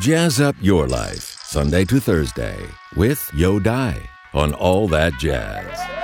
Jazz up your life, Sunday to Thursday, with Yo Die on All That Jazz.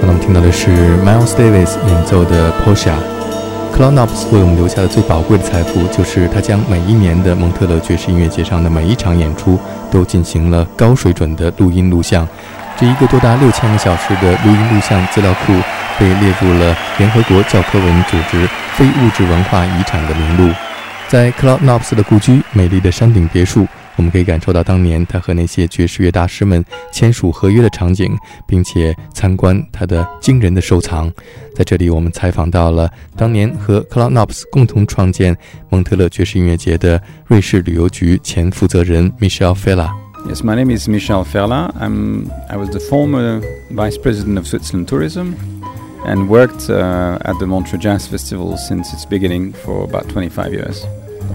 那么听到的是 Miles Davis 演奏的 Portia。Claude Nobs 为我们留下的最宝贵的财富，就是他将每一年的蒙特勒爵士音乐节上的每一场演出都进行了高水准的录音录像。这一个多达六千个小时的录音录像资料库被列入了联合国教科文组织非物质文化遗产的名录。在 Clownops 的故居，美丽的山顶别墅。我们可以感受到当年他和那些爵士乐大师们签署合约的场景，并且参观他的惊人的收藏。在这里，我们采访到了当年和 Claude Nobs 共同创建蒙特勒爵士音乐节的瑞士旅游局前负责人 Michel Ferla。Yes, my name is Michel Ferla. I'm I was the former vice president of Switzerland Tourism. and worked uh, at the Montreux Jazz Festival since its beginning for about 25 years.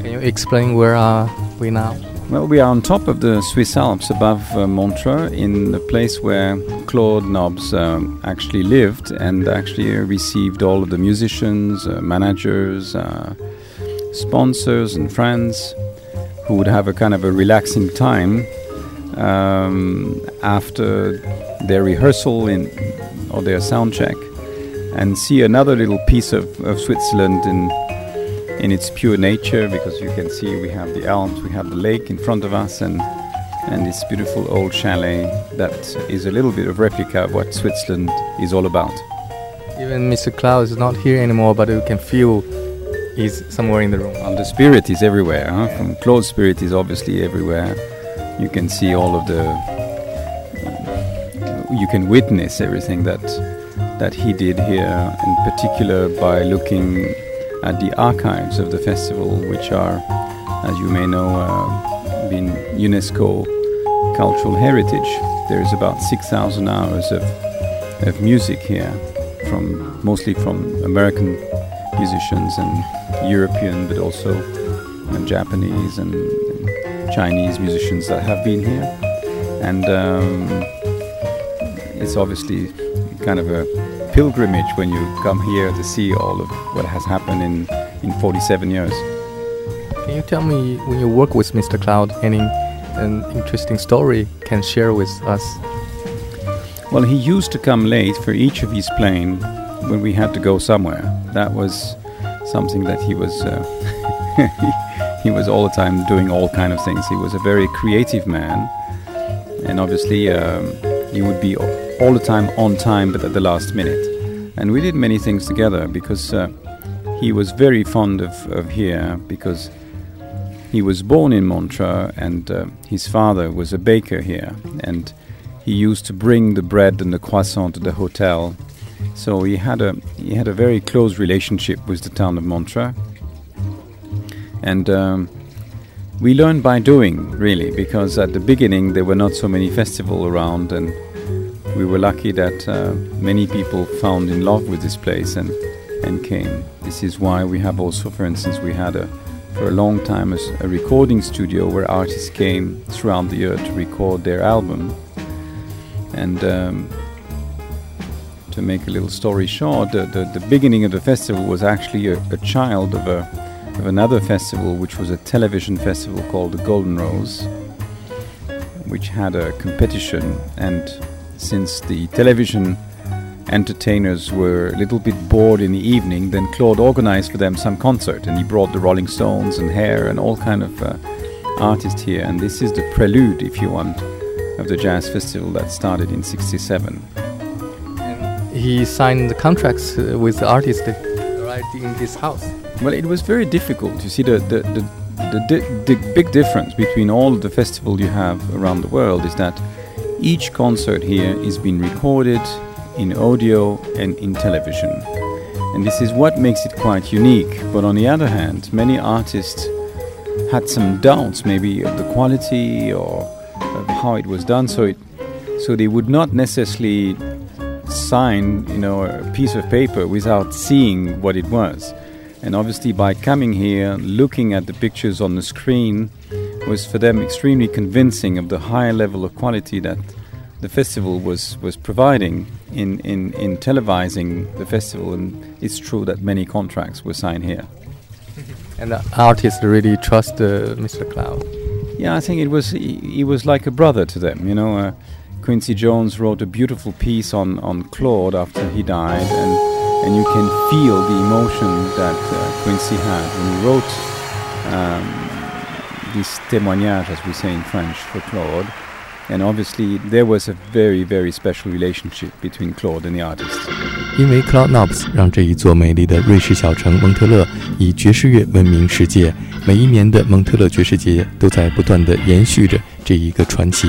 Can you explain where are we now? Well, we are on top of the Swiss Alps above uh, Montreux in the place where Claude Nobs um, actually lived and actually received all of the musicians, uh, managers, uh, sponsors, and friends who would have a kind of a relaxing time um, after their rehearsal in, or their sound check and see another little piece of, of Switzerland in in its pure nature because you can see we have the Alps, we have the lake in front of us, and and this beautiful old chalet that is a little bit of replica of what Switzerland is all about. Even Mr. Klaus is not here anymore, but you can feel he's somewhere in the room. And the spirit is everywhere. Huh? From Claude's spirit is obviously everywhere. You can see all of the. You can witness everything that that he did here, in particular by looking at the archives of the festival, which are, as you may know, uh, been UNESCO cultural heritage. There's about 6,000 hours of, of music here, from mostly from American musicians and European, but also uh, Japanese and, and, Chinese musicians that have been here. And um, it's obviously kind of a pilgrimage when you come here to see all of what has happened in, in 47 years. Can you tell me, when you work with Mr. Claude, any an interesting story can share with us? Well, he used to come late for each of his plane when we had to go somewhere. That was something that he was uh, he, was all the time doing all kind of things. He was a very creative man, and obviously um, he would be all the time on time, but at the last minute. And we did many things together because uh, he was very fond of, of here because he was born in Montreux and uh, his father was a baker here and he used to bring the bread and the croissant to the hotel. So he had a he had a very close relationship with the town of Montreux. And um, we learned by doing, really, because at the beginning there were not so many festivals around, and we were lucky that uh, many people found in love with this place and and came. This is why we have also, for instance, we had a for a long time a, a recording studio where artists came throughout the year to record their album. And um, to make a little story short, the, the, the, beginning of the festival was actually a, a child of, a, of another festival, which was a television festival called the Golden Rose, which had a competition. And since the television entertainers were a little bit bored in the evening, then Claude organized for them some concert, and he brought the Rolling Stones and Hair and all kind of uh, artists here. And this is the prelude, if you want, of the jazz festival that started in '67. He signed the contracts uh, with the artists right in this house. Well, it was very difficult. You see, the the, the the, di- the big difference between all of the festivals you have around the world is that each concert here is being recorded in audio and in television. And this is what makes it quite unique. But on the other hand, many artists had some doubts maybe of the quality or of how it was done. So it, so they would not necessarily sign, you know, a piece of paper without seeing what it was. And obviously, by coming here, looking at the pictures on the screen, was for them extremely convincing of the high level of quality that the festival was, was providing in, in, in televising the festival, and it's true that many contracts were signed here. And the artists really trust uh, Mr. Claude. Yeah, I think it was he, he, was like a brother to them. You know, uh, Quincy Jones wrote a beautiful piece on, on Claude after he died, and and you can feel the emotion that uh, Quincy had when he wrote um, this témoignage, as we say in French, for Claude. And obviously, there was a very, very special relationship between Claude and the artist. 因为 Claude Nobs 让这一座美丽的瑞士小城蒙特勒以爵士乐闻名世界。每一年的蒙特勒爵士节都在不断的延续着这一个传奇。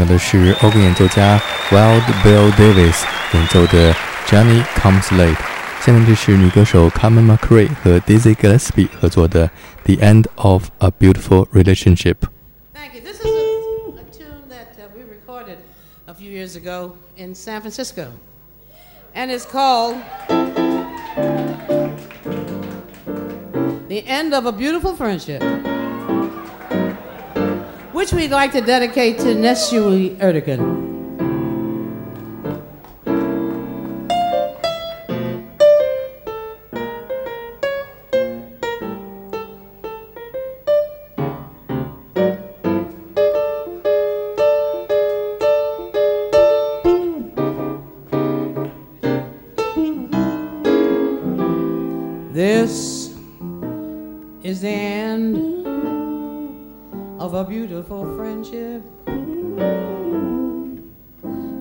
到的是欧根演奏家 Wild Bill Davis 演奏的 Johnny Comes Late。下面这是女歌手 Carmen McRae 和 Dizzy Gillespie 合作的 The End of a Beautiful Relationship。Thank you. This is a, a tune that uh, we recorded a few years ago in San Francisco. And it's called The End of a Beautiful Friendship, which we'd like to dedicate to Nesuhi Ertegun. A beautiful friendship.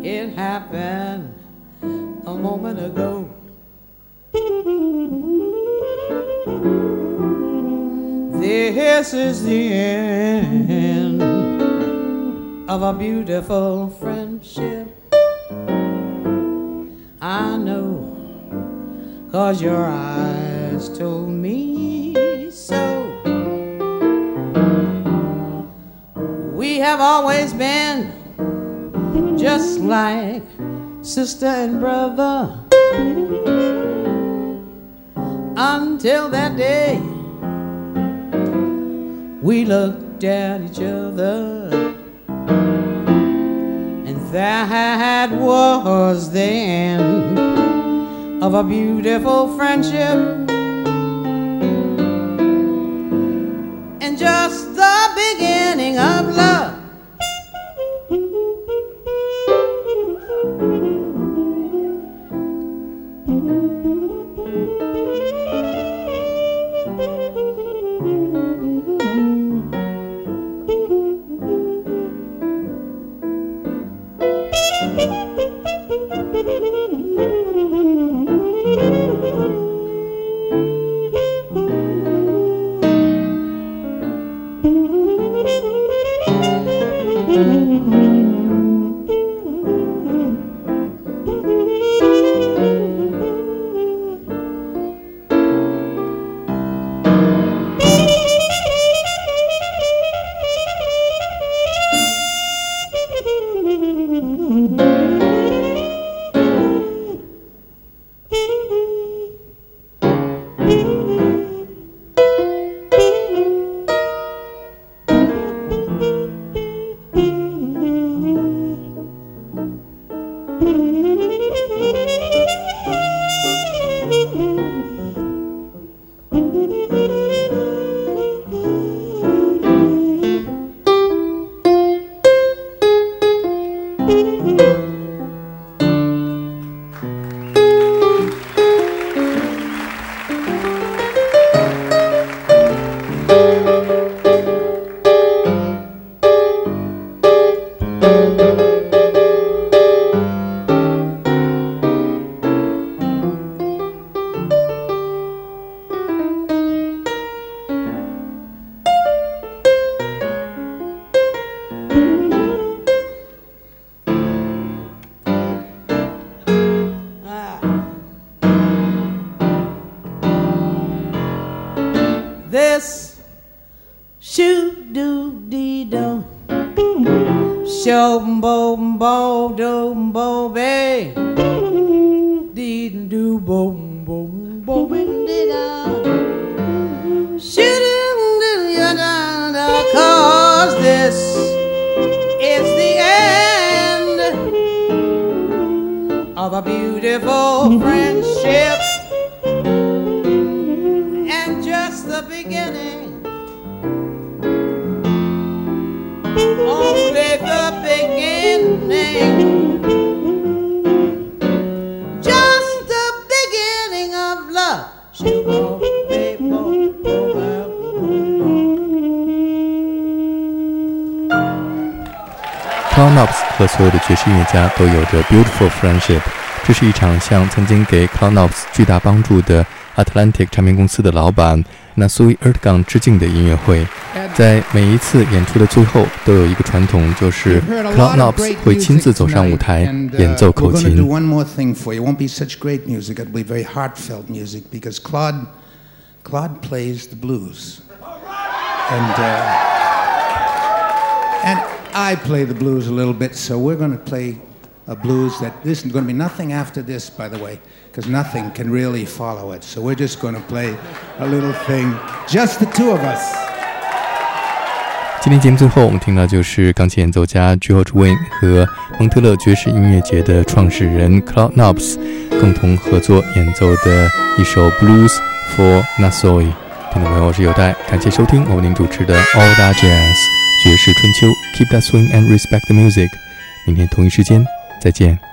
It happened a moment ago. This is the end of a beautiful friendship. I know Cause your eyes told have always been just like sister and brother until that day we looked at each other. And that had was the end of a beautiful friendship. And just of love. 家都有着 beautiful friendship。这是一场向曾经给 Claude Nobs 巨大帮助的 Atlantic 唱片公司的老板 Nesuhi Ertegun 致敬的音乐会。在每一次演出的最后，都有一个传统，就是 Claude Nobs one more thing for you, won't be such great music. It'll be very heartfelt music because Claude Claude plays the blues and. Uh, and I play the blues a little bit, so we're going to play a blues that this is going to be nothing after this, by the way, because nothing can really follow it. So we're just going to play a little thing, just the two of us. 今天节目最后，我们听到就是钢琴演奏家 George Wein 和蒙特勒爵士音乐节的创始人 Claude Nobs 共同合作演奏的一首 Blues for Nassau。听众朋友，我是有代，感谢收听我为您主持的 All That Jazz。爵士春秋，Keep that swing and respect the music。明天同一时间再见。